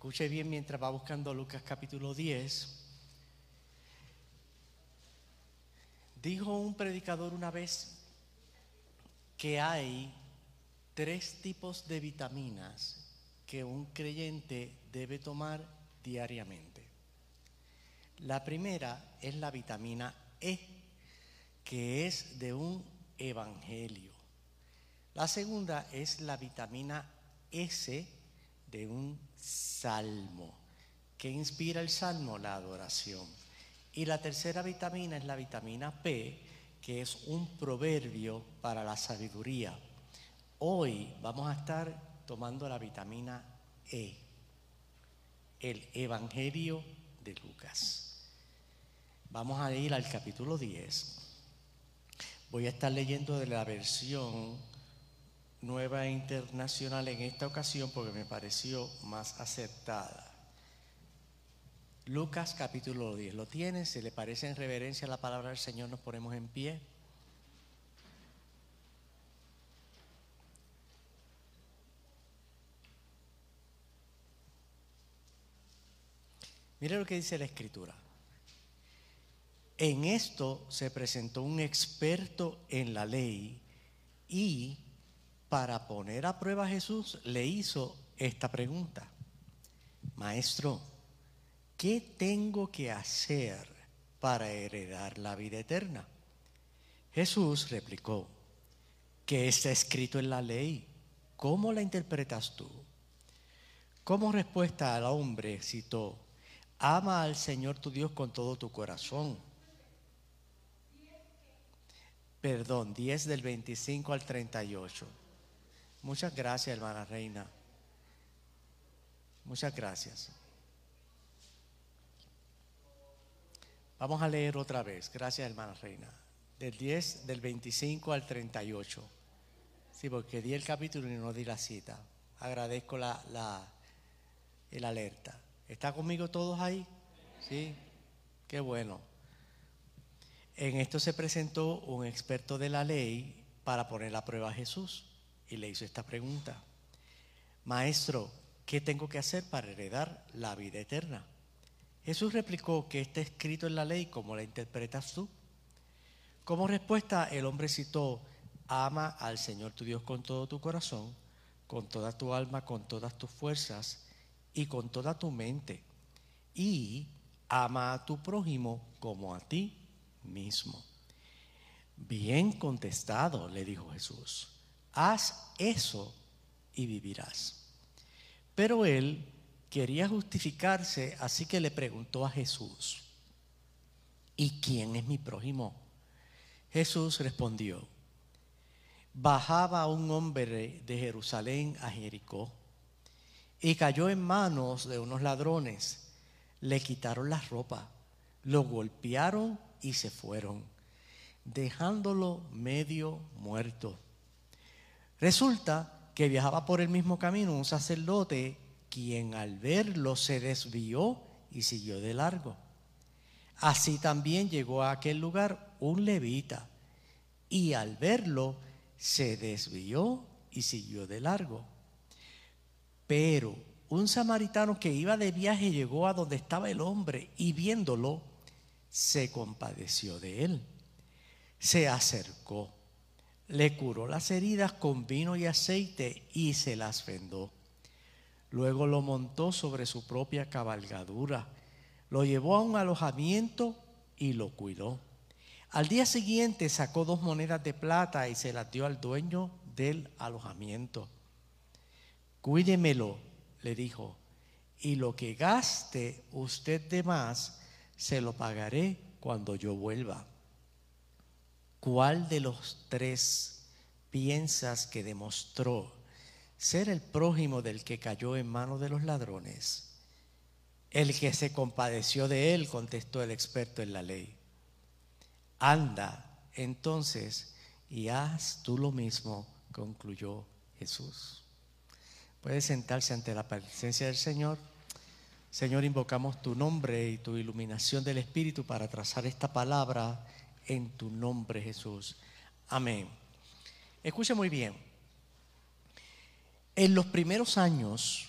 escuche bien mientras va buscando Lucas capítulo 10. Dijo un predicador una vez que hay tres tipos de vitaminas que un creyente debe tomar diariamente. La primera es la vitamina E, que es de un evangelio. La segunda es la vitamina S de un salmo. que inspira el salmo? La adoración. Y la tercera vitamina es la vitamina P, que es un proverbio para la sabiduría. Hoy vamos a estar tomando la vitamina E, el Evangelio de Lucas. Vamos a ir al capítulo 10. Voy a estar leyendo de la versión nueva internacional en esta ocasión porque me pareció más aceptada. Lucas capítulo 10. ¿Lo tiene? Si le parece en reverencia la palabra del Señor, nos ponemos en pie. Mire lo que dice la escritura. En esto se presentó un experto en la ley y para poner a prueba a Jesús le hizo esta pregunta. Maestro, ¿qué tengo que hacer para heredar la vida eterna? Jesús replicó, ¿qué está escrito en la ley? ¿Cómo la interpretas tú? Como respuesta al hombre citó, ama al Señor tu Dios con todo tu corazón. Perdón, 10 del 25 al 38. Muchas gracias, hermana Reina. Muchas gracias. Vamos a leer otra vez. Gracias, hermana Reina. Del 10, del 25 al 38. Sí, porque di el capítulo y no di la cita. Agradezco la, la el alerta. ¿Está conmigo todos ahí? Sí, qué bueno. En esto se presentó un experto de la ley para poner a prueba a Jesús y le hizo esta pregunta. Maestro, ¿qué tengo que hacer para heredar la vida eterna? Jesús replicó que está escrito en la ley, ¿cómo la interpretas tú? Como respuesta, el hombre citó, ama al Señor tu Dios con todo tu corazón, con toda tu alma, con todas tus fuerzas y con toda tu mente. Y ama a tu prójimo como a ti mismo. Bien contestado, le dijo Jesús. Haz eso y vivirás. Pero él quería justificarse, así que le preguntó a Jesús, ¿y quién es mi prójimo? Jesús respondió, bajaba un hombre de Jerusalén a Jericó y cayó en manos de unos ladrones. Le quitaron la ropa, lo golpearon y se fueron, dejándolo medio muerto. Resulta que viajaba por el mismo camino un sacerdote quien al verlo se desvió y siguió de largo. Así también llegó a aquel lugar un levita y al verlo se desvió y siguió de largo. Pero un samaritano que iba de viaje llegó a donde estaba el hombre y viéndolo, se compadeció de él. Se acercó, le curó las heridas con vino y aceite y se las vendó. Luego lo montó sobre su propia cabalgadura, lo llevó a un alojamiento y lo cuidó. Al día siguiente sacó dos monedas de plata y se las dio al dueño del alojamiento Cuídemelo, le dijo, y lo que gaste usted de más, se lo pagaré cuando yo vuelva. ¿Cuál de los tres piensas que demostró ser el prójimo del que cayó en manos de los ladrones? El que se compadeció de él, contestó el experto en la ley. Anda, entonces, y haz tú lo mismo, concluyó Jesús. Puede sentarse ante la presencia del Señor. Señor, invocamos tu nombre y tu iluminación del Espíritu para trazar esta palabra en tu nombre, Jesús. Amén. Escuche muy bien. En los primeros años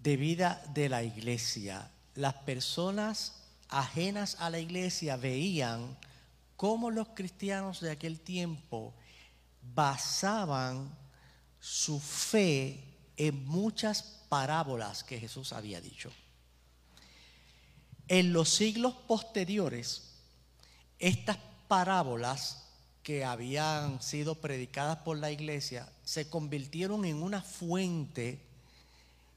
de vida de la iglesia. Las personas ajenas a la iglesia veían cómo los cristianos de aquel tiempo basaban su fe en muchas parábolas que Jesús había dicho. En los siglos posteriores, estas parábolas que habían sido predicadas por la iglesia se convirtieron en una fuente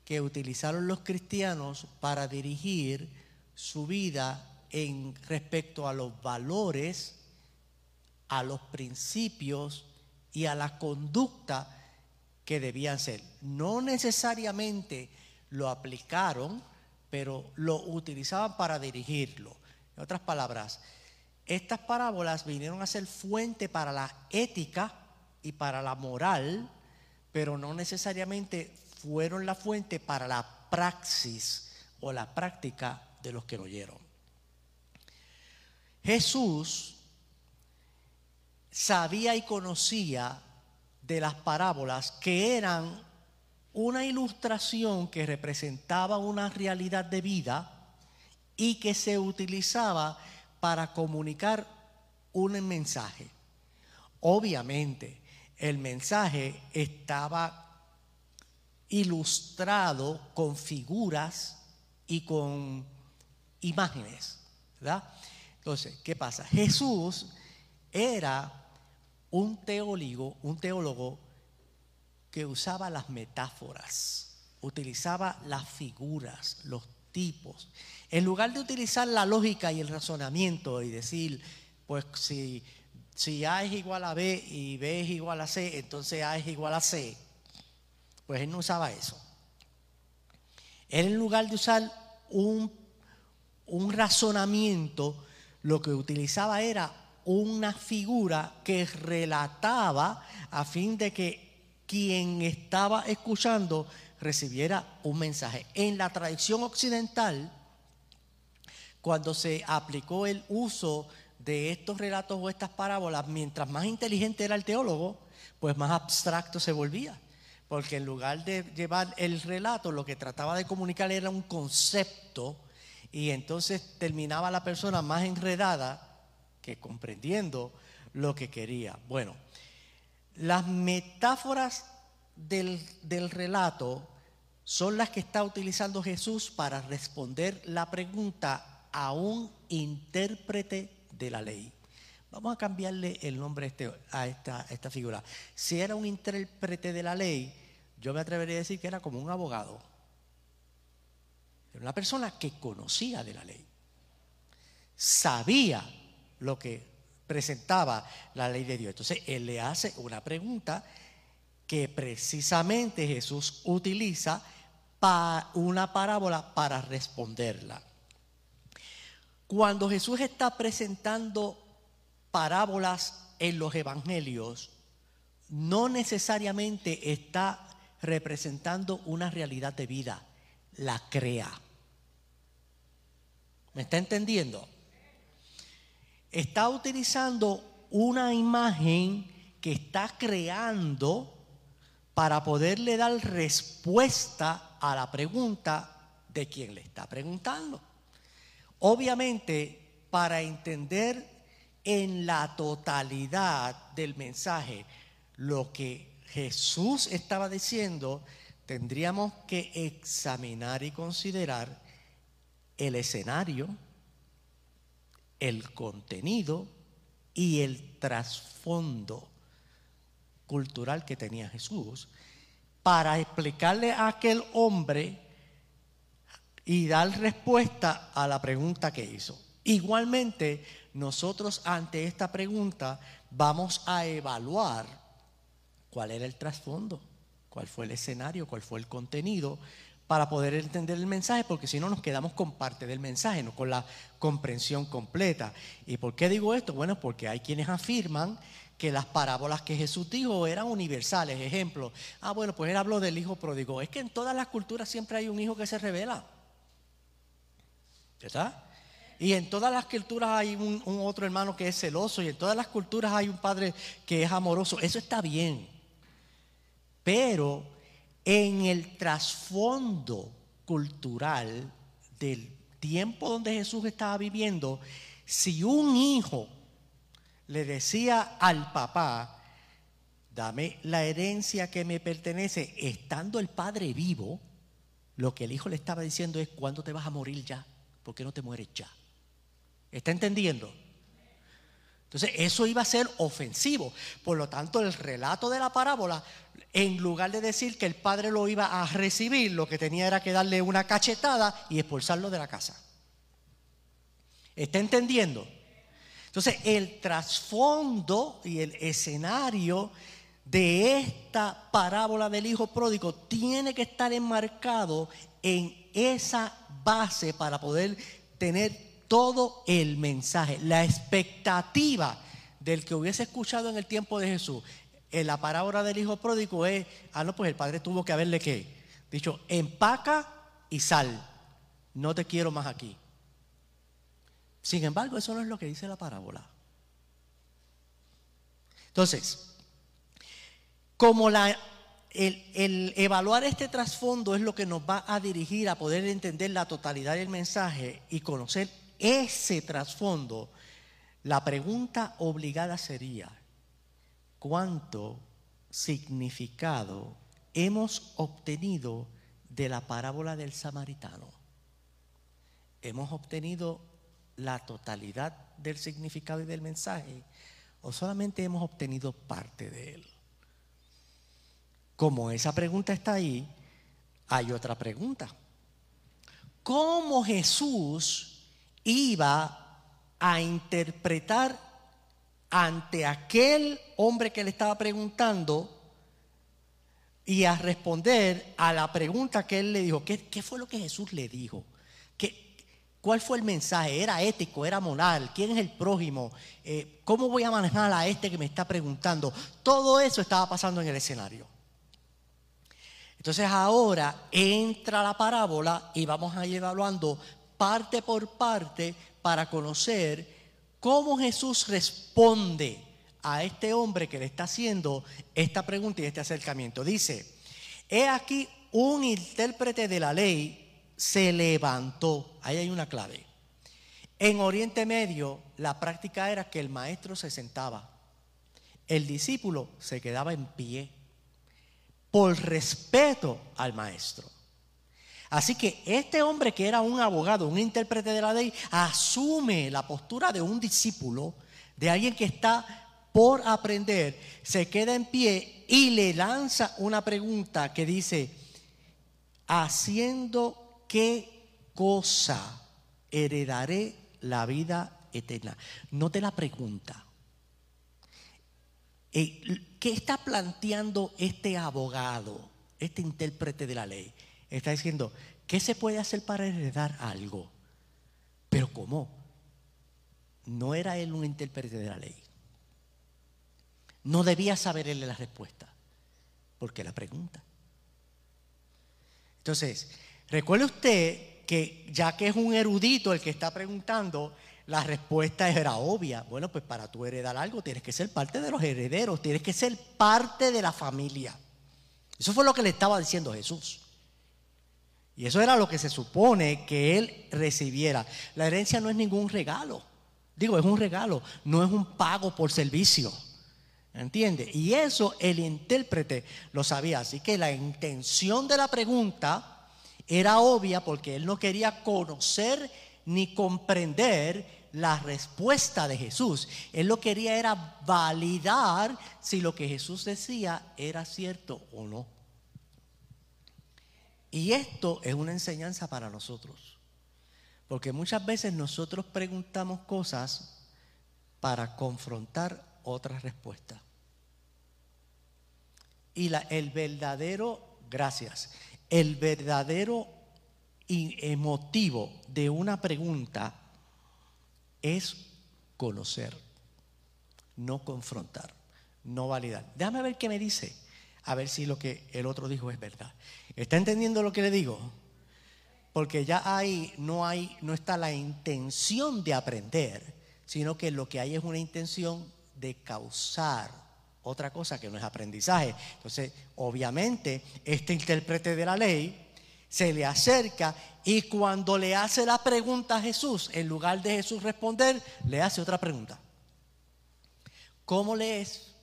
que utilizaron los cristianos para dirigir su vida en respecto a los valores, a los principios y a la conducta que debían ser. No necesariamente lo aplicaron, pero lo utilizaban para dirigirlo. En otras palabras, estas parábolas vinieron a ser fuente para la ética y para la moral, pero no necesariamente fueron la fuente para la praxis o la práctica de los que lo oyeron. Jesús sabía y conocía de las parábolas que eran una ilustración que representaba una realidad de vida y que se utilizaba para comunicar un mensaje. Obviamente, el mensaje estaba ilustrado con figuras y con imágenes, ¿verdad? Entonces, ¿qué pasa? Jesús era un teólogo, un teólogo que usaba las metáforas, utilizaba las figuras, los tipos. En lugar de utilizar la lógica y el razonamiento y decir, pues si, si A es igual a B y B es igual a C, entonces A es igual a C, pues él no usaba eso. Él en lugar de usar un, un razonamiento, lo que utilizaba era una figura que relataba a fin de que quien estaba escuchando recibiera un mensaje. En la tradición occidental, cuando se aplicó el uso de estos relatos o estas parábolas, mientras más inteligente era el teólogo, pues más abstracto se volvía. Porque en lugar de llevar el relato, lo que trataba de comunicar era un concepto y entonces terminaba la persona más enredada que comprendiendo lo que quería. Bueno, las metáforas del, del relato son las que está utilizando Jesús para responder la pregunta a un intérprete de la ley. Vamos a cambiarle el nombre este, a esta, esta figura. Si era un intérprete de la ley, yo me atrevería a decir que era como un abogado. Era una persona que conocía de la ley. Sabía lo que presentaba la ley de Dios. Entonces, él le hace una pregunta que precisamente Jesús utiliza una parábola para responderla. Cuando Jesús está presentando parábolas en los evangelios, no necesariamente está representando una realidad de vida, la crea. ¿Me está entendiendo? Está utilizando una imagen que está creando para poderle dar respuesta a la pregunta de quien le está preguntando. Obviamente, para entender en la totalidad del mensaje lo que Jesús estaba diciendo, tendríamos que examinar y considerar el escenario, el contenido y el trasfondo cultural que tenía Jesús para explicarle a aquel hombre y dar respuesta a la pregunta que hizo. Igualmente, nosotros ante esta pregunta vamos a evaluar cuál era el trasfondo, cuál fue el escenario, cuál fue el contenido, para poder entender el mensaje, porque si no nos quedamos con parte del mensaje, no con la comprensión completa. ¿Y por qué digo esto? Bueno, porque hay quienes afirman que las parábolas que Jesús dijo eran universales. Ejemplo, ah, bueno, pues él habló del hijo pródigo. Es que en todas las culturas siempre hay un hijo que se revela. ¿Verdad? Y en todas las culturas hay un, un, otro hermano que es celoso y en todas las culturas hay un padre que es amoroso. Eso está bien. Pero en el trasfondo cultural del tiempo donde Jesús estaba viviendo, si un hijo le decía al papá, dame la herencia que me pertenece, estando el padre vivo, lo que el hijo le estaba diciendo es, ¿cuándo te vas a morir ya? ¿Por qué no te mueres ya? ¿Está entendiendo? Entonces, eso iba a ser ofensivo. Por lo tanto, el relato de la parábola, en lugar de decir que el padre lo iba a recibir, lo que tenía era que darle una cachetada y expulsarlo de la casa. ¿Está entendiendo? Entonces, el trasfondo y el escenario de esta parábola del hijo pródigo tiene que estar enmarcado en esa base para poder tener todo el mensaje, la expectativa del que hubiese escuchado en el tiempo de Jesús. En la parábola del hijo pródigo es, ah, no, pues el padre tuvo que haberle qué, dicho, empaca y sal, no te quiero más aquí. Sin embargo, eso no es lo que dice la parábola. Entonces, como la, el, evaluar este trasfondo es lo que nos va a dirigir a poder entender la totalidad del mensaje y conocer ese trasfondo, la pregunta obligada sería, ¿cuánto significado hemos obtenido de la parábola del samaritano? ¿Hemos obtenido la totalidad del significado y del mensaje o solamente hemos obtenido parte de él? Como esa pregunta está ahí, hay otra pregunta. ¿Cómo Jesús iba a interpretar ante aquel hombre que le estaba preguntando y a responder a la pregunta que él le dijo. ¿Qué, fue lo que Jesús le dijo? ¿Qué, ¿Cuál fue el mensaje? ¿Era ético? ¿Era moral? ¿Quién es el prójimo? Eh, ¿Cómo voy a manejar a este que me está preguntando? Todo eso estaba pasando en el escenario. Entonces ahora entra la parábola y vamos a ir evaluando parte por parte para conocer cómo Jesús responde a este hombre que le está haciendo esta pregunta y este acercamiento. Dice, he aquí un intérprete de la ley se levantó. Ahí hay una clave. En Oriente Medio la práctica era que el maestro se sentaba, el discípulo se quedaba en pie por respeto al maestro. Así que este hombre que era un abogado, un intérprete de la ley, asume la postura de un discípulo, de alguien que está por aprender, se queda en pie y le lanza una pregunta que dice, haciendo qué cosa heredaré la vida eterna. No te la pregunta. Eh, ¿Qué está planteando este abogado, este intérprete de la ley? Está diciendo, ¿qué se puede hacer para heredar algo? Pero ¿cómo? No era él un intérprete de la ley. No debía saber él la respuesta. Porque la pregunta. Entonces, recuerde usted que ya que es un erudito el que está preguntando, la respuesta era obvia. Bueno, pues para tú heredar algo tienes que ser parte de los herederos, tienes que ser parte de la familia. Eso fue lo que le estaba diciendo Jesús. Y eso era lo que se supone que él recibiera. La herencia no es ningún regalo. Digo, es un regalo, no es un pago por servicio. ¿Entiende? Y eso el intérprete lo sabía. Así que la intención de la pregunta era obvia porque él no quería conocer ni comprender la respuesta de Jesús. Él lo quería era validar si lo que Jesús decía era cierto o no. Y esto es una enseñanza para nosotros. Porque muchas veces nosotros preguntamos cosas para confrontar otras respuestas. Y la, el verdadero, gracias, el verdadero motivo de una pregunta es conocer, no confrontar, no validar. Déjame ver qué me dice, a ver si lo que el otro dijo es verdad. ¿Está entendiendo lo que le digo? Porque ya ahí no hay, no está la intención de aprender, sino que lo que hay es una intención de causar otra cosa que no es aprendizaje. Entonces, obviamente, este intérprete de la ley se le acerca y cuando le hace la pregunta a Jesús, en lugar de Jesús responder, le hace otra pregunta. ¿Cómo lees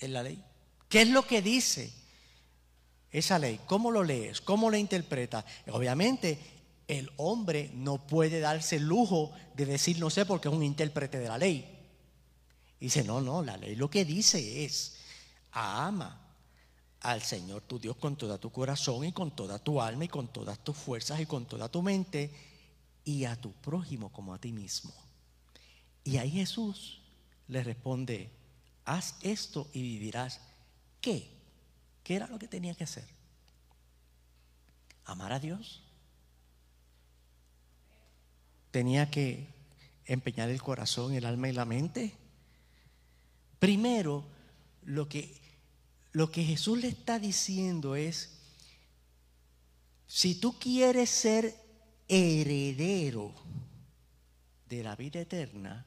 en la ley? ¿Qué es lo que dice esa ley? ¿Cómo lo lees? ¿Cómo lo interpretas? Obviamente, el hombre no puede darse el lujo de decir no sé porque es un intérprete de la ley. Dice, no, no, la ley lo que dice es, ama al Señor tu Dios con toda tu corazón y con toda tu alma y con todas tus fuerzas y con toda tu mente y a tu prójimo como a ti mismo. Y ahí Jesús le responde, haz esto y vivirás. ¿Qué? ¿Qué era lo que tenía que hacer? Amar a Dios. Tenía que empeñar el corazón, el alma y la mente. Primero, lo que lo que Jesús le está diciendo es, si tú quieres ser heredero de la vida eterna,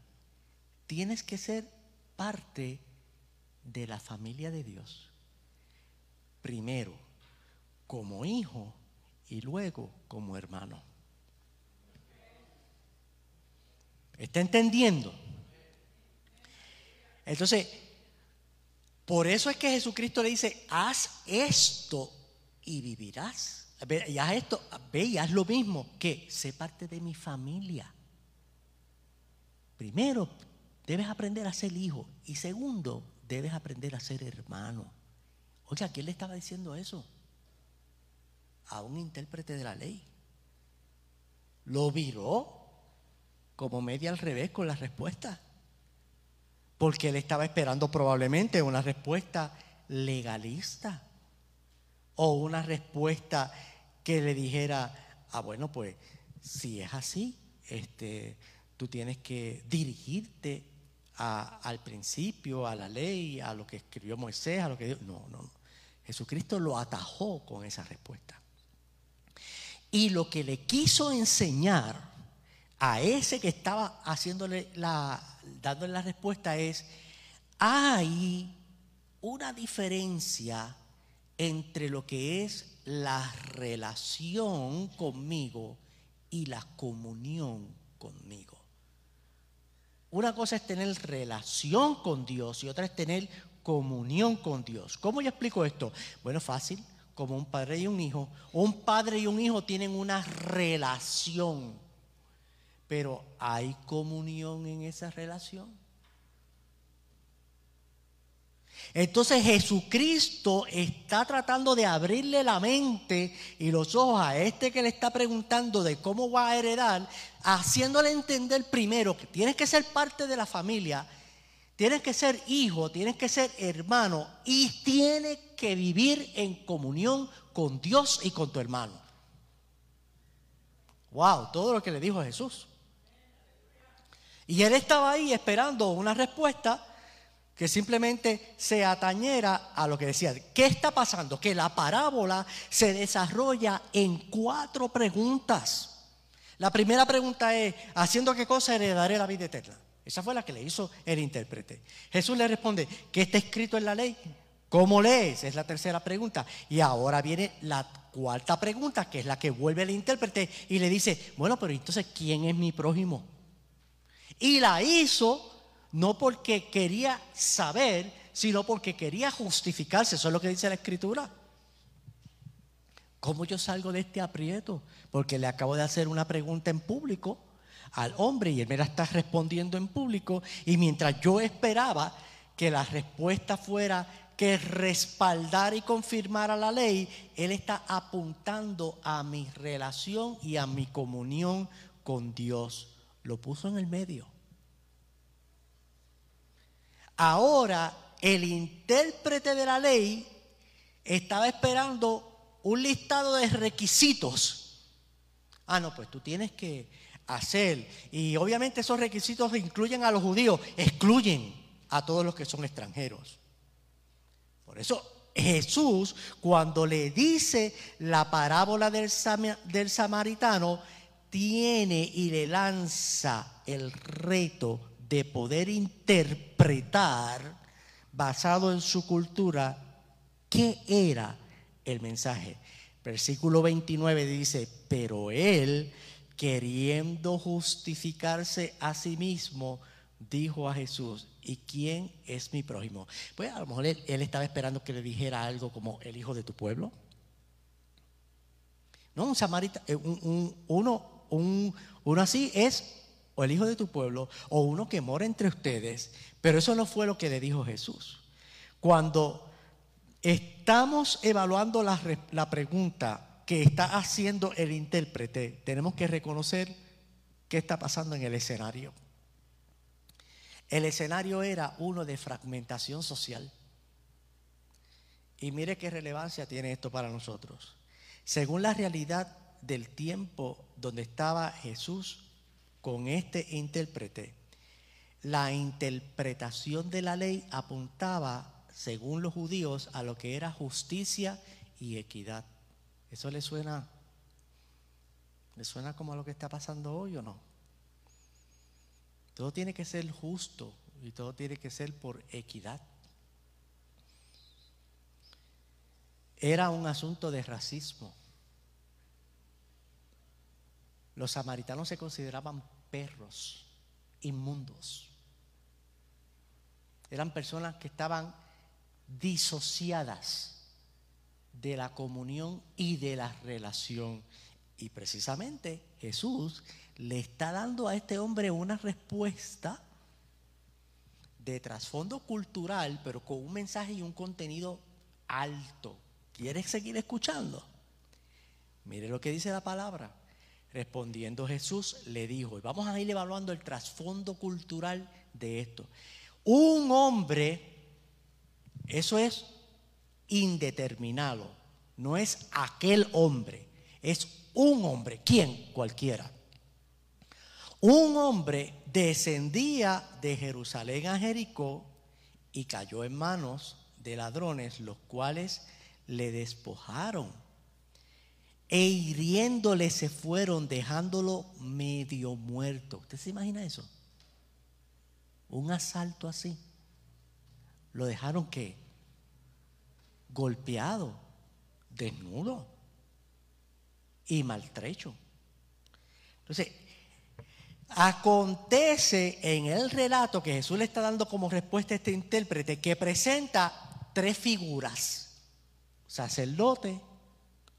tienes que ser parte de la familia de Dios. Primero como hijo y luego como hermano. ¿Está entendiendo? Entonces, por eso es que Jesucristo le dice, haz esto y vivirás. Y haz esto, ve y haz lo mismo, que sé parte de mi familia. Primero, debes aprender a ser hijo. Y segundo, debes aprender a ser hermano. Oiga, ¿quién le estaba diciendo eso? A un intérprete de la ley. Lo viró como media al revés con la respuesta porque él estaba esperando probablemente una respuesta legalista o una respuesta que le dijera, ah, bueno, pues si es así, este, tú tienes que dirigirte al principio, a la ley, a lo que escribió Moisés, a lo que Dios. No, no, no. Jesucristo lo atajó con esa respuesta. Y lo que le quiso enseñar a ese que estaba haciéndole la, dándole la respuesta es, hay una diferencia entre lo que es la relación conmigo y la comunión conmigo. Una cosa es tener relación con Dios y otra es tener comunión con Dios. ¿Cómo yo explico esto? Bueno, fácil, como un padre y un hijo. Un padre y un hijo tienen una relación pero ¿hay comunión en esa relación? Entonces Jesucristo está tratando de abrirle la mente y los ojos a este que le está preguntando de cómo va a heredar, haciéndole entender primero que tienes que ser parte de la familia, tienes que ser hijo, tienes que ser hermano y tienes que vivir en comunión con Dios y con tu hermano. Wow, todo lo que le dijo Jesús. Y él estaba ahí esperando una respuesta que simplemente se atañera a lo que decía. ¿Qué está pasando? Que la parábola se desarrolla en cuatro preguntas. La primera pregunta es, ¿haciendo qué cosa heredaré la vida eterna? Esa fue la que le hizo el intérprete. Jesús le responde, ¿qué está escrito en la ley? ¿Cómo lees? Es la tercera pregunta. Y ahora viene la cuarta pregunta, que es la que vuelve el intérprete y le dice, bueno, pero entonces, ¿quién es mi prójimo? Y la hizo no porque quería saber, sino porque quería justificarse. Eso es lo que dice la escritura. ¿Cómo yo salgo de este aprieto? Porque le acabo de hacer una pregunta en público al hombre y él me la está respondiendo en público. Y mientras yo esperaba que la respuesta fuera que respaldara y confirmara la ley, él está apuntando a mi relación y a mi comunión con Dios lo puso en el medio. Ahora el intérprete de la ley estaba esperando un listado de requisitos. Ah, no, pues tú tienes que hacer. Y obviamente esos requisitos incluyen a los judíos, excluyen a todos los que son extranjeros. Por eso Jesús, cuando le dice la parábola del, del samaritano, tiene y le lanza el reto de poder interpretar, basado en su cultura, qué era el mensaje. Versículo 29 dice, pero él, queriendo justificarse a sí mismo, dijo a Jesús, ¿y quién es mi prójimo? Pues a lo mejor él, estaba esperando que le dijera algo como el hijo de tu pueblo. No, un samarita, eh, uno, un, uno así es o el hijo de tu pueblo o uno que mora entre ustedes, pero eso no fue lo que le dijo Jesús. Cuando estamos evaluando la, la pregunta que está haciendo el intérprete, tenemos que reconocer qué está pasando en el escenario. El escenario era uno de fragmentación social. Y mire qué relevancia tiene esto para nosotros. Según la realidad del tiempo donde estaba Jesús con este intérprete, la interpretación de la ley apuntaba, según los judíos, a lo que era justicia y equidad. ¿Eso le suena? ¿Le suena como a lo que está pasando hoy o no? Todo tiene que ser justo y todo tiene que ser por equidad. Era un asunto de racismo. Los samaritanos se consideraban perros inmundos. Eran personas que estaban disociadas de la comunión y de la relación. Y precisamente Jesús le está dando a este hombre una respuesta de trasfondo cultural, pero con un mensaje y un contenido alto. ¿Quieres seguir escuchando? Mire lo que dice la palabra. Respondiendo Jesús le dijo, y vamos a ir evaluando el trasfondo cultural de esto. Un hombre, eso es indeterminado, no es aquel hombre, es un hombre. ¿Quién? Cualquiera un hombre descendía de Jerusalén a Jericó y cayó en manos de ladrones, los cuales le despojaron. E hiriéndole se fueron, dejándolo medio muerto. ¿Usted se imagina eso? Un asalto así. Lo dejaron que golpeado, desnudo y maltrecho. Entonces, Acontece en el relato que Jesús le está dando como respuesta a este intérprete que presenta tres figuras, sacerdote,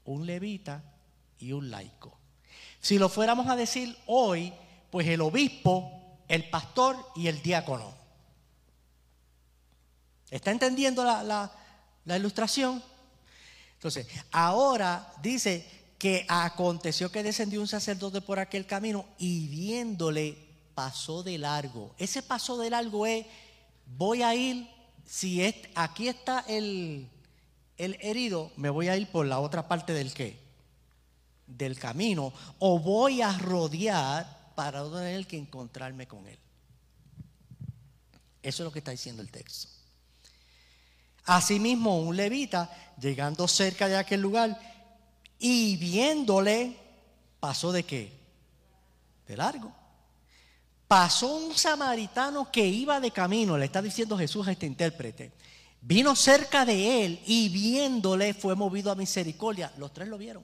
un levita y un laico. Si lo fuéramos a decir hoy, pues el obispo, el pastor y el diácono. ¿Está entendiendo la, la ilustración? Entonces, ahora dice que aconteció que descendió un sacerdote por aquel camino y viéndole pasó de largo. Ese paso de largo es, voy a ir, si es, aquí está el, el herido, me voy a ir por la otra parte del qué? Del camino, o voy a rodear para tener que encontrarme con él. Eso es lo que está diciendo el texto. Asimismo, un levita, llegando cerca de aquel lugar, y viéndole, pasó de qué? De largo. Pasó un samaritano que iba de camino, le está diciendo Jesús a este intérprete. Vino cerca de él y viéndole fue movido a misericordia. Los tres lo vieron.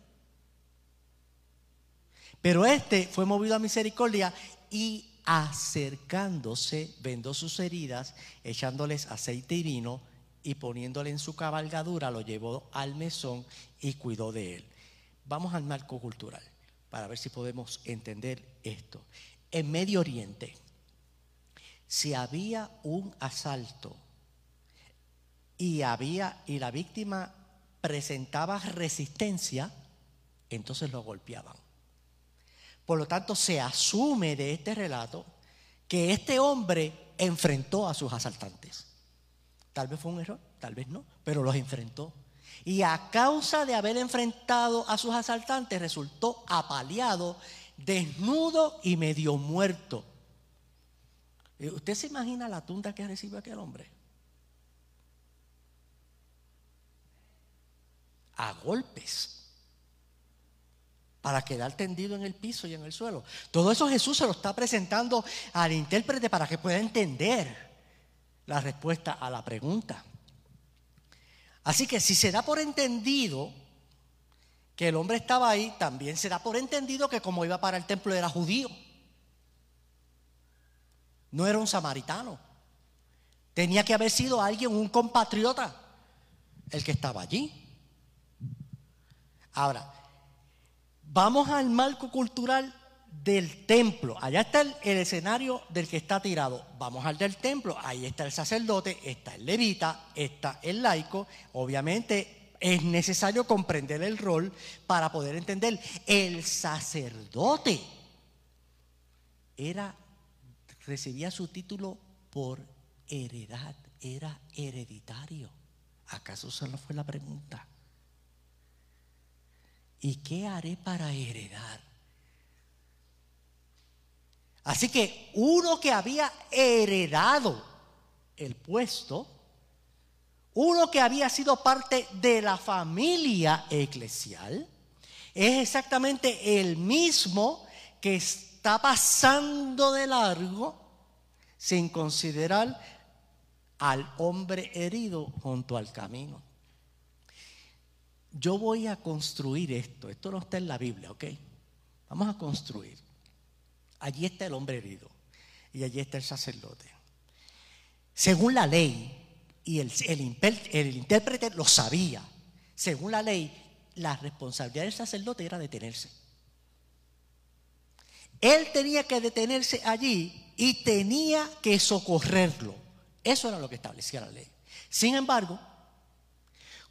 Pero este fue movido a misericordia y acercándose, vendó sus heridas, echándoles aceite y vino y poniéndole en su cabalgadura, lo llevó al mesón y cuidó de él. Vamos al marco cultural para ver si podemos entender esto. En Medio Oriente, si había un asalto y había y la víctima presentaba resistencia, entonces lo golpeaban. Por lo tanto, se asume de este relato que este hombre enfrentó a sus asaltantes. Tal vez fue un error, tal vez no, pero los enfrentó. Y a causa de haber enfrentado a sus asaltantes, resultó apaleado, desnudo y medio muerto. Eh, ¿Usted se imagina la tunda que recibe aquel hombre? A golpes. Para quedar tendido en el piso y en el suelo. Todo eso Jesús se lo está presentando al intérprete para que pueda entender la respuesta a la pregunta. Así que si se da por entendido que el hombre estaba ahí, también se da por entendido que como iba para el templo era judío. No era un samaritano. Tenía que haber sido alguien, un compatriota, el que estaba allí. Ahora, vamos al marco cultural del templo. Allá está el, escenario del que está tirado. Vamos al del templo. Ahí está el sacerdote, está el levita, está el laico. Obviamente es necesario comprender el rol para poder entender. El sacerdote era, recibía su título por heredad, era hereditario. ¿Acaso esa no fue la pregunta? ¿Y qué haré para heredar? Así que uno que había heredado el puesto, uno que había sido parte de la familia eclesial, es exactamente el mismo que está pasando de largo sin considerar al hombre herido junto al camino. Yo voy a construir esto, esto no está en la Biblia, ¿ok? Vamos a construir. Allí está el hombre herido y allí está el sacerdote. Según la ley, y el, el, intérprete lo sabía, según la ley, la responsabilidad del sacerdote era detenerse. Él tenía que detenerse allí y tenía que socorrerlo. Eso era lo que establecía la ley. Sin embargo,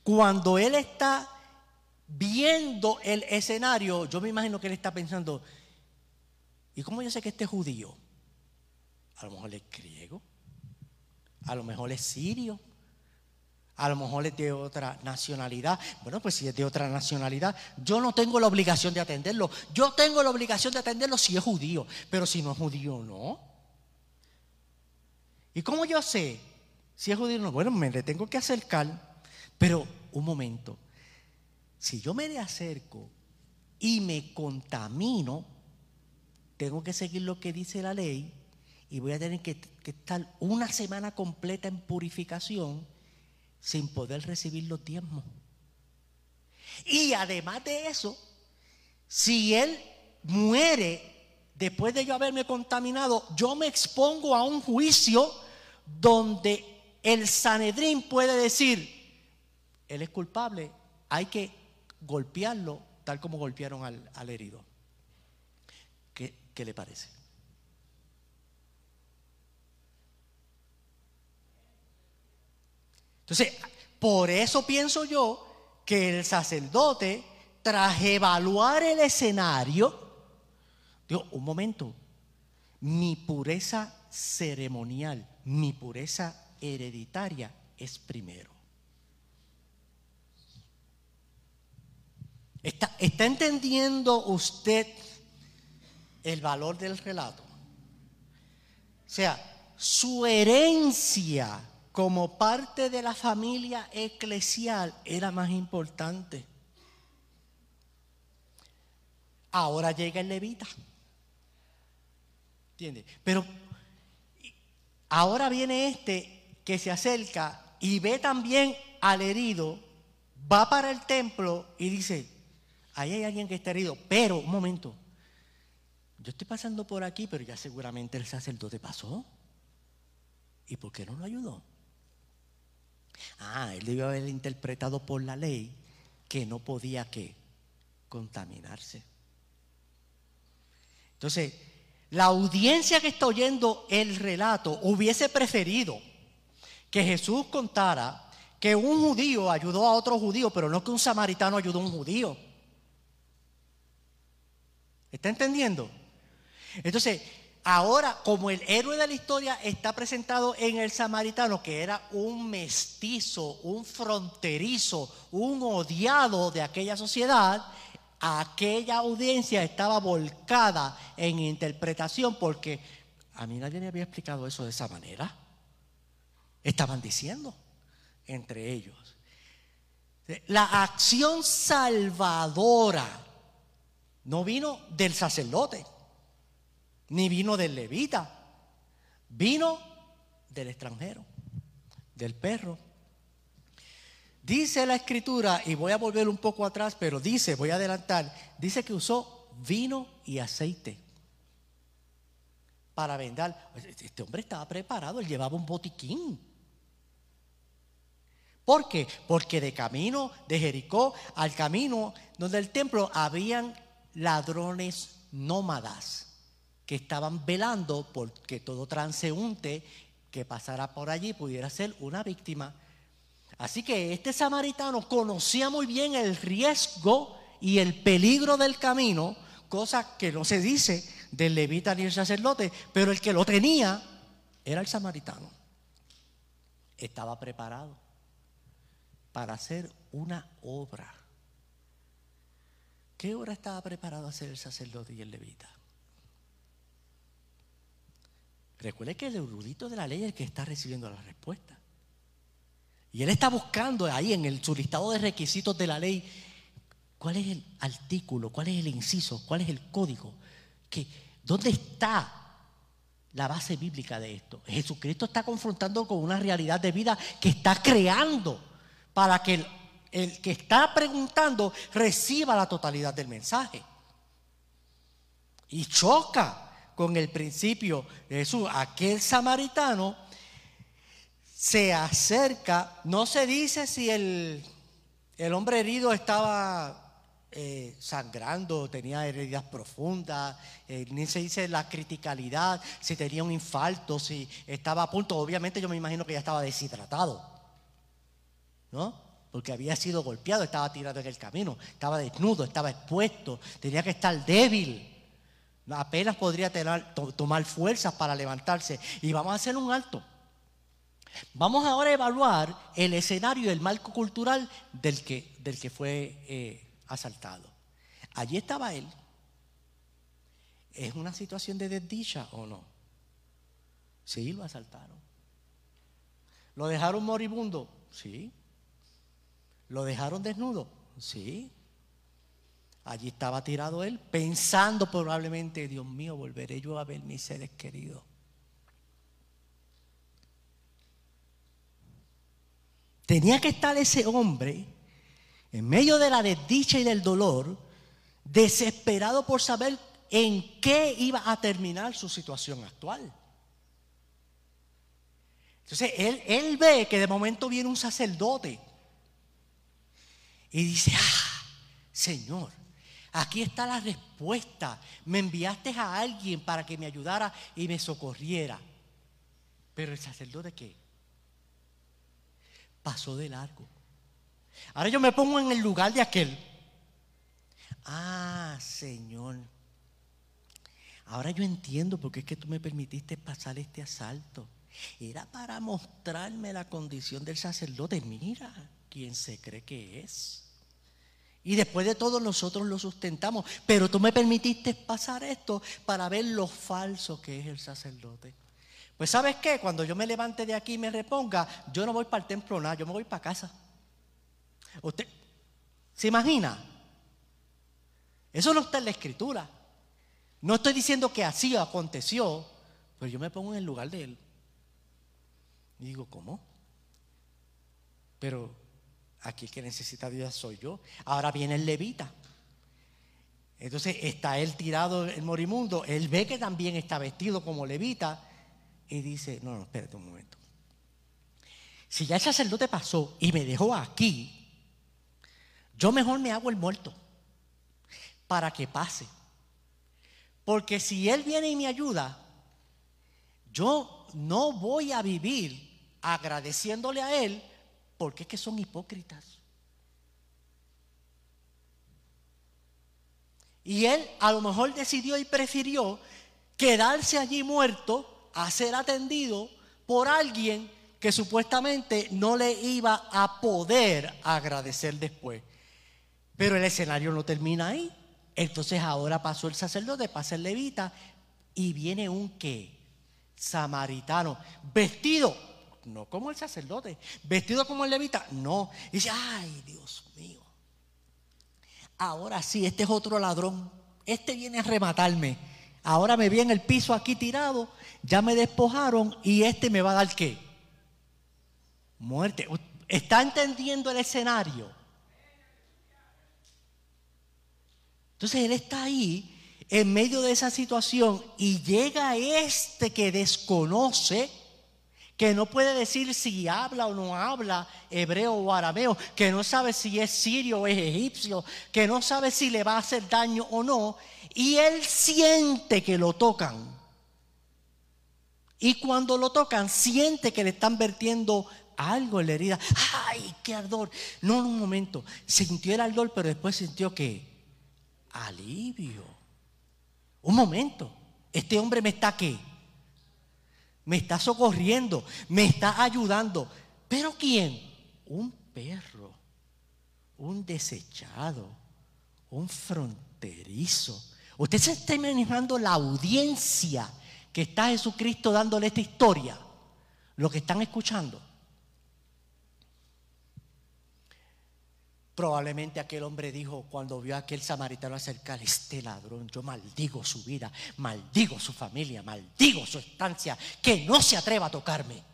cuando él está viendo el escenario, yo me imagino que él está pensando, ¿Y cómo yo sé que este es judío? A lo mejor es griego, a lo mejor es sirio, a lo mejor es de otra nacionalidad. Bueno, pues si es de otra nacionalidad, yo no tengo la obligación de atenderlo. Yo tengo la obligación de atenderlo si es judío, pero si no es judío, no. ¿Y cómo yo sé si es judío o no? Bueno, me le tengo que acercar, pero un momento. Si yo me le acerco y me contamino, tengo que seguir lo que dice la ley y voy a tener que, estar una semana completa en purificación sin poder recibir los diezmos. Y además de eso, si él muere después de yo haberme contaminado, yo me expongo a un juicio donde el Sanedrín puede decir, él es culpable, hay que golpearlo tal como golpearon al, al herido. ¿Qué le parece? Entonces, por eso pienso yo que el sacerdote, tras evaluar el escenario, digo, un momento, mi pureza ceremonial, mi pureza hereditaria es primero. ¿Está, entendiendo usted el valor del relato. O sea, su herencia como parte de la familia eclesial era más importante. Ahora llega el levita. ¿Entiendes? Pero ahora viene este que se acerca y ve también al herido, va para el templo y dice, ahí hay alguien que está herido, pero un momento, yo estoy pasando por aquí, pero ya seguramente el sacerdote pasó. ¿Y por qué no lo ayudó? Ah, él debió haber interpretado por la ley que no podía que contaminarse. Entonces, la audiencia que está oyendo el relato hubiese preferido que Jesús contara que un judío ayudó a otro judío, pero no que un samaritano ayudó a un judío. ¿Está entendiendo? Entonces, ahora, como el héroe de la historia está presentado en el samaritano, que era un mestizo, un fronterizo, un odiado de aquella sociedad, aquella audiencia estaba volcada en interpretación porque a mí nadie me había explicado eso de esa manera. Estaban diciendo entre ellos. La acción salvadora no vino del sacerdote ni vino del levita, vino del extranjero, del perro. Dice la escritura, y voy a volver un poco atrás, pero dice, voy a adelantar, dice que usó vino y aceite para vender. Este hombre estaba preparado, él llevaba un botiquín. ¿Por qué? Porque de camino de Jericó al camino donde el templo habían ladrones nómadas que estaban velando porque todo transeúnte que pasara por allí pudiera ser una víctima. Así que este samaritano conocía muy bien el riesgo y el peligro del camino, cosa que no se dice del levita ni el sacerdote, pero el que lo tenía era el samaritano. Estaba preparado para hacer una obra. ¿Qué obra estaba preparado a hacer el sacerdote y el levita? Recuerde que el erudito de la ley es el que está recibiendo la respuesta. Y él está buscando ahí en el, su listado de requisitos de la ley cuál es el artículo, cuál es el inciso, cuál es el código, que, dónde está la base bíblica de esto. Jesucristo está confrontando con una realidad de vida que está creando para que el, el que está preguntando reciba la totalidad del mensaje. Y choca con el principio de Jesús. Aquel samaritano se acerca, no se dice si el, el hombre herido estaba eh, sangrando, tenía heridas profundas, eh, ni se dice la criticalidad, si tenía un infarto, si estaba a punto, obviamente yo me imagino que ya estaba deshidratado, ¿no? Porque había sido golpeado, estaba tirado en el camino, estaba desnudo, estaba expuesto, tenía que estar débil. Apenas podría tomar fuerzas para levantarse. Y vamos a hacer un alto. Vamos ahora a evaluar el escenario, el marco cultural del que, fue eh, asaltado. Allí estaba él. ¿Es una situación de desdicha o no? Sí, lo asaltaron. ¿Lo dejaron moribundo? Sí. ¿Lo dejaron desnudo? Sí. Allí estaba tirado él, pensando probablemente, Dios mío, volveré yo a ver mis seres queridos. Tenía que estar ese hombre en medio de la desdicha y del dolor, desesperado por saber en qué iba a terminar su situación actual. Entonces él, él ve que de momento viene un sacerdote y dice, ah, Señor, Aquí está la respuesta. Me enviaste a alguien para que me ayudara y me socorriera. Pero el sacerdote qué? Pasó de largo. Ahora yo me pongo en el lugar de aquel. Ah, Señor. Ahora yo entiendo por qué es que tú me permitiste pasar este asalto. Era para mostrarme la condición del sacerdote. Mira quién se cree que es. Y después de todo nosotros lo sustentamos. Pero tú me permitiste pasar esto para ver lo falso que es el sacerdote. Pues sabes qué, cuando yo me levante de aquí y me reponga, yo no voy para el templo nada, yo me voy para casa. ¿Usted se imagina? Eso no está en la escritura. No estoy diciendo que así aconteció, pero yo me pongo en el lugar de él. Y digo, ¿cómo? Pero Aquí que necesita Dios soy yo. Ahora viene el levita. Entonces está él tirado el morimundo. Él ve que también está vestido como levita. Y dice, no, no, espérate un momento. Si ya el sacerdote pasó y me dejó aquí, yo mejor me hago el muerto para que pase. Porque si Él viene y me ayuda, yo no voy a vivir agradeciéndole a Él porque es que son hipócritas. Y él a lo mejor decidió y prefirió quedarse allí muerto a ser atendido por alguien que supuestamente no le iba a poder agradecer después. Pero el escenario no termina ahí. Entonces ahora pasó el sacerdote, pasa el levita y viene un qué? Samaritano, vestido no como el sacerdote, vestido como el levita, no. Y dice, ay Dios mío, ahora sí, este es otro ladrón, este viene a rematarme, ahora me vi en el piso aquí tirado, ya me despojaron y este me va a dar qué? Muerte. ¿Está entendiendo el escenario? Entonces él está ahí en medio de esa situación y llega este que desconoce, que no puede decir si habla o no habla hebreo o arameo, que no sabe si es sirio o es egipcio, que no sabe si le va a hacer daño o no, y él siente que lo tocan. Y cuando lo tocan, siente que le están vertiendo algo en la herida. ¡Ay, qué ardor! No, en un momento. Sintió el ardor, pero después sintió que alivio. Un momento. Este hombre me está aquí. Me está socorriendo, me está ayudando. ¿Pero quién? Un perro, un desechado, un fronterizo. Usted se está imaginando la audiencia que está Jesucristo dándole esta historia. Lo que están escuchando. Probablemente aquel hombre dijo cuando vio a aquel samaritano acercar, este ladrón, yo maldigo su vida, maldigo su familia, maldigo su estancia, que no se atreva a tocarme.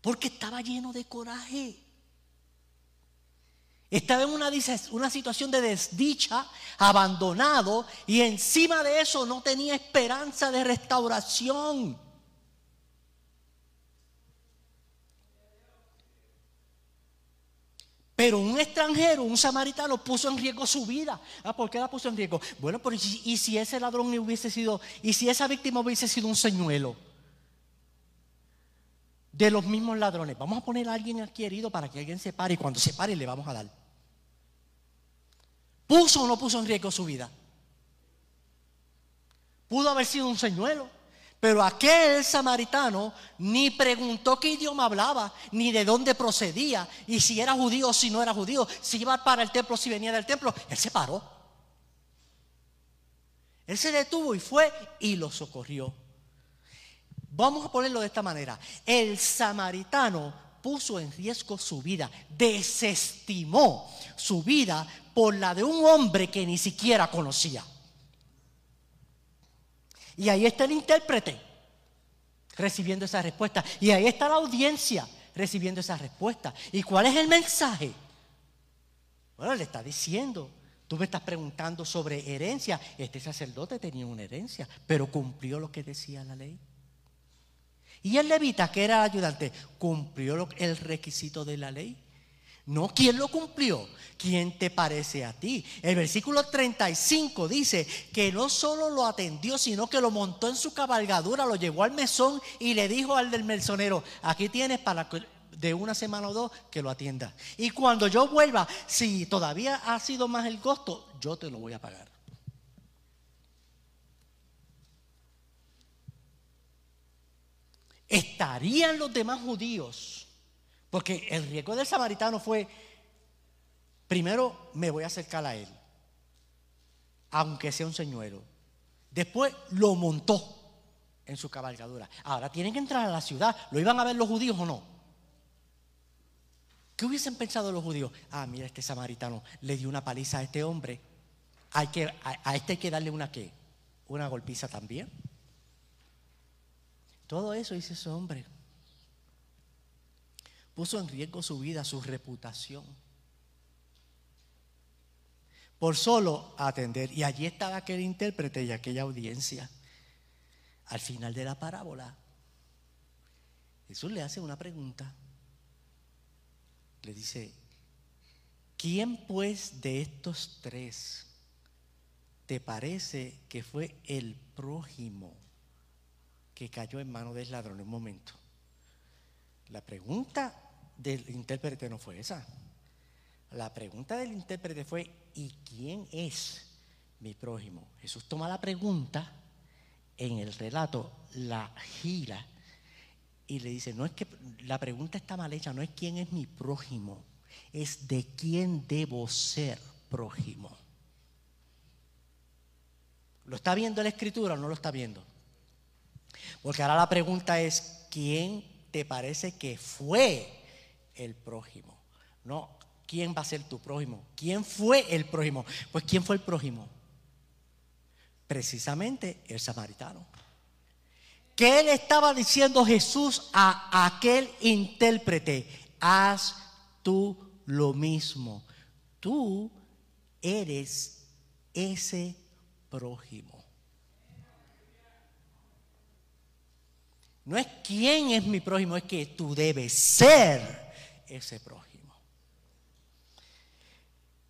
Porque estaba lleno de coraje. Estaba en una, una situación de desdicha, abandonado, y encima de eso no tenía esperanza de restauración. Pero un extranjero, un samaritano, puso en riesgo su vida. Ah, ¿por qué la puso en riesgo? Bueno, pero ¿y si ese ladrón hubiese sido, y si esa víctima hubiese sido un señuelo? De los mismos ladrones. Vamos a poner a alguien aquí herido para que alguien se pare y cuando se pare le vamos a dar. ¿Puso o no puso en riesgo su vida? Pudo haber sido un señuelo. Pero aquel samaritano ni preguntó qué idioma hablaba, ni de dónde procedía, y si era judío o si no era judío, si iba para el templo, si venía del templo. Él se paró. Él se detuvo y fue y lo socorrió. Vamos a ponerlo de esta manera. El samaritano puso en riesgo su vida, desestimó su vida por la de un hombre que ni siquiera conocía. Y ahí está el intérprete recibiendo esa respuesta. Y ahí está la audiencia recibiendo esa respuesta. ¿Y cuál es el mensaje? Bueno, le está diciendo, tú me estás preguntando sobre herencia. Este sacerdote tenía una herencia, pero cumplió lo que decía la ley. Y el levita, que era ayudante, cumplió el requisito de la ley. No, ¿quién lo cumplió? ¿Quién te parece a ti? El versículo 35 dice que no solo lo atendió, sino que lo montó en su cabalgadura, lo llevó al mesón y le dijo al del mesonero, aquí tienes para de una semana o dos que lo atienda. Y cuando yo vuelva, si todavía ha sido más el costo, yo te lo voy a pagar. ¿Estarían los demás judíos? Porque el riesgo del samaritano fue, primero me voy a acercar a él, aunque sea un señuelo. Después lo montó en su cabalgadura. Ahora tienen que entrar a la ciudad. ¿Lo iban a ver los judíos o no? ¿Qué hubiesen pensado los judíos? Ah, mira, este samaritano le dio una paliza a este hombre. Hay que, a, a este hay que darle una qué? Una golpiza también. Todo eso dice ese hombre. Puso en riesgo su vida, su reputación. Por solo atender. Y allí estaba aquel intérprete y aquella audiencia. Al final de la parábola, Jesús le hace una pregunta. Le dice, ¿quién pues de estos tres te parece que fue el prójimo que cayó en manos del ladrón en un momento? La pregunta del intérprete no fue esa. La pregunta del intérprete fue, ¿y quién es mi prójimo? Jesús toma la pregunta en el relato, la gira y le dice, no es que la pregunta está mal hecha, no es quién es mi prójimo, es de quién debo ser prójimo. ¿Lo está viendo la escritura o no lo está viendo? Porque ahora la pregunta es, ¿quién te parece que fue el prójimo? No, ¿quién va a ser tu prójimo? ¿Quién fue el prójimo? Pues ¿quién fue el prójimo? Precisamente el samaritano. que él estaba diciendo Jesús a aquel intérprete, haz tú lo mismo. Tú eres ese prójimo. No es quién es mi prójimo, es que tú debes ser ese prójimo.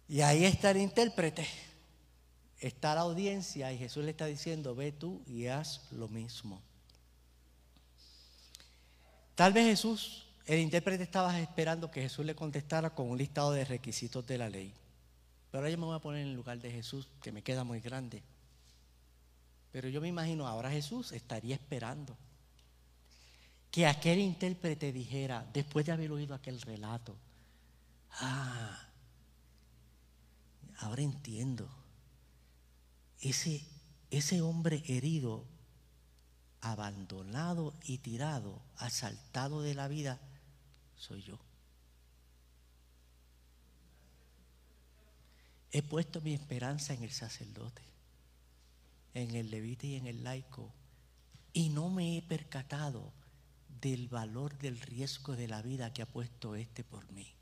Y ahí está el intérprete, está la audiencia y Jesús le está diciendo, ve tú y haz lo mismo. Tal vez Jesús, el intérprete estaba esperando que Jesús le contestara con un listado de requisitos de la ley. Pero ahora yo me voy a poner en el lugar de Jesús, que me queda muy grande. Pero yo me imagino, ahora Jesús estaría esperando que aquel intérprete dijera, después de haber oído aquel relato, ah, ahora entiendo, ese, ese hombre herido, abandonado y tirado, asaltado de la vida, soy yo. He puesto mi esperanza en el sacerdote, en el levita y en el laico, y no me he percatado del valor del riesgo de la vida que ha puesto este por mí.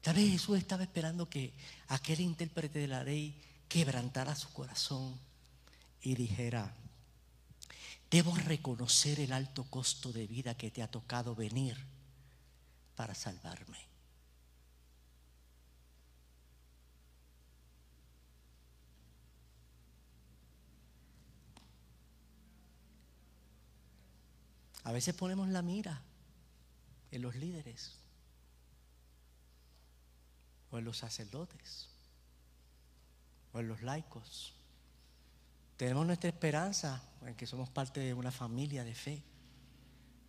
Tal vez Jesús estaba esperando que aquel intérprete de la ley quebrantara su corazón y dijera, debo reconocer el alto costo de vida que te ha tocado venir para salvarme. A veces ponemos la mira en los líderes o en los sacerdotes o en los laicos. Tenemos nuestra esperanza en que somos parte de una familia de fe,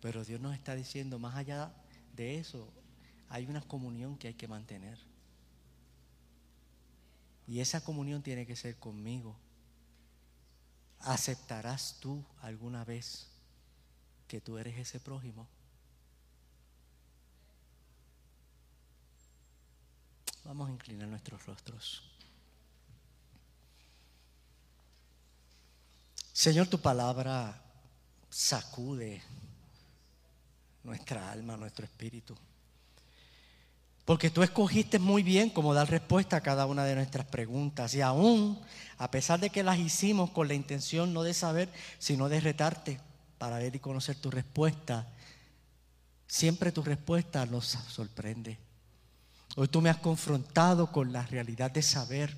pero Dios nos está diciendo, más allá de eso, hay una comunión que hay que mantener. Y esa comunión tiene que ser conmigo. ¿Aceptarás tú alguna vez que tú eres ese prójimo. Vamos a inclinar nuestros rostros. Señor, tu palabra sacude nuestra alma, nuestro espíritu. Porque tú escogiste muy bien cómo dar respuesta a cada una de nuestras preguntas. Y aún, a pesar de que las hicimos con la intención no de saber, sino de retarte, para ver y conocer tu respuesta, siempre tu respuesta nos sorprende. Hoy tú me has confrontado con la realidad de saber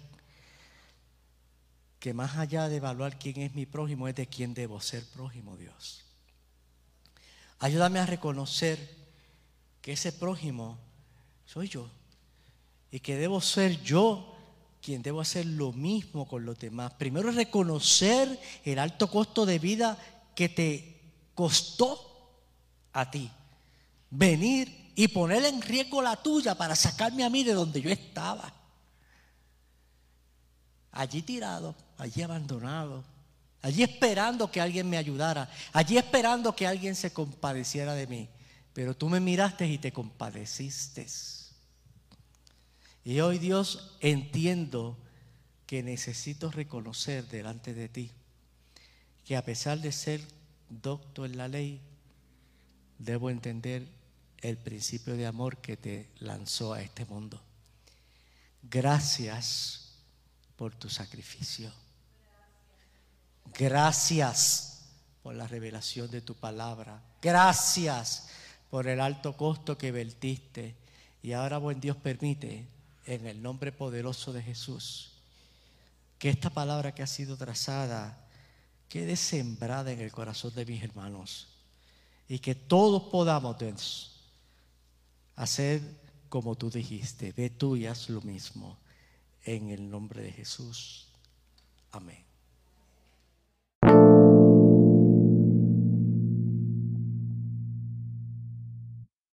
que más allá de evaluar quién es mi prójimo, es de quién debo ser prójimo, Dios. Ayúdame a reconocer que ese prójimo soy yo y que debo ser yo quien debo hacer lo mismo con los demás. Primero reconocer el alto costo de vida que te costó a ti venir y poner en riesgo la tuya para sacarme a mí de donde yo estaba. Allí tirado, allí abandonado, allí esperando que alguien me ayudara, allí esperando que alguien se compadeciera de mí. Pero tú me miraste y te compadeciste. Y hoy Dios entiendo que necesito reconocer delante de ti que a pesar de ser docto en la ley, debo entender el principio de amor que te lanzó a este mundo. Gracias por tu sacrificio. Gracias por la revelación de tu palabra. Gracias por el alto costo que vertiste. Y ahora, buen Dios, permite, en el nombre poderoso de Jesús, que esta palabra que ha sido trazada quede sembrada en el corazón de mis hermanos y que todos podamos hacer como tú dijiste, ve tú y haz lo mismo en el nombre de Jesús. Amén.